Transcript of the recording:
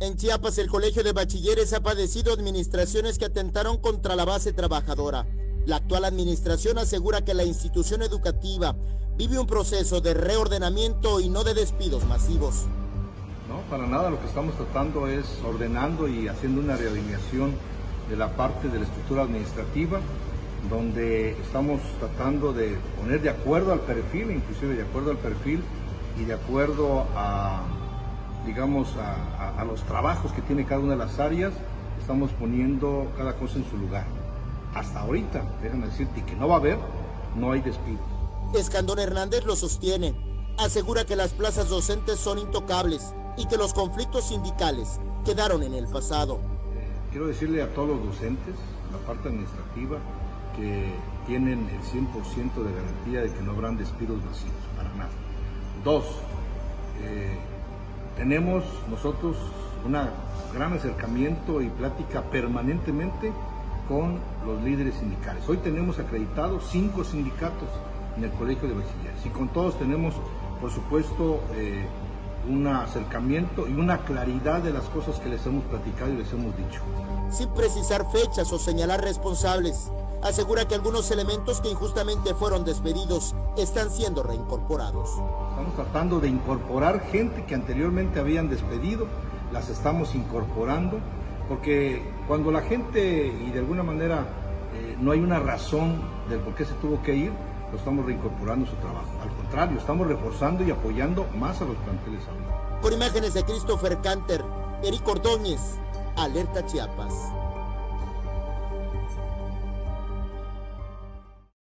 En Chiapas, el Colegio de Bachilleres ha padecido administraciones que atentaron contra la base trabajadora. La actual administración asegura que la institución educativa vive un proceso de reordenamiento y no de despidos masivos. No, para nada, lo que estamos tratando es ordenando y haciendo una realineación de la parte de la estructura administrativa, donde estamos tratando de poner de acuerdo al perfil, inclusive de acuerdo al perfil y de acuerdo a digamos, a, los trabajos que tiene cada una de las áreas, estamos poniendo cada cosa en su lugar. Hasta ahorita, déjame decirte que no va a haber, no hay despidos. Escandón Hernández lo sostiene. Asegura que las plazas docentes son intocables y que los conflictos sindicales quedaron en el pasado. quiero decirle a todos los docentes, la parte administrativa, que tienen el 100% de garantía de que no habrán despidos masivos, para nada. Dos, eh, tenemos nosotros un gran acercamiento y plática permanentemente con los líderes sindicales. Hoy tenemos acreditados cinco sindicatos en el Colegio de Bachilleres y con todos tenemos, por supuesto, eh, un acercamiento y una claridad de las cosas que les hemos platicado y les hemos dicho. Sin precisar fechas o señalar responsables, asegura que algunos elementos que injustamente fueron despedidos están siendo reincorporados. Estamos tratando de incorporar gente que anteriormente habían despedido, las estamos incorporando, porque cuando la gente y de alguna manera eh, no hay una razón del por qué se tuvo que ir, lo estamos reincorporando a su trabajo. Al contrario, estamos reforzando y apoyando más a los planteles Con imágenes de Christopher Canter, Eric Ordóñez, Alerta Chiapas.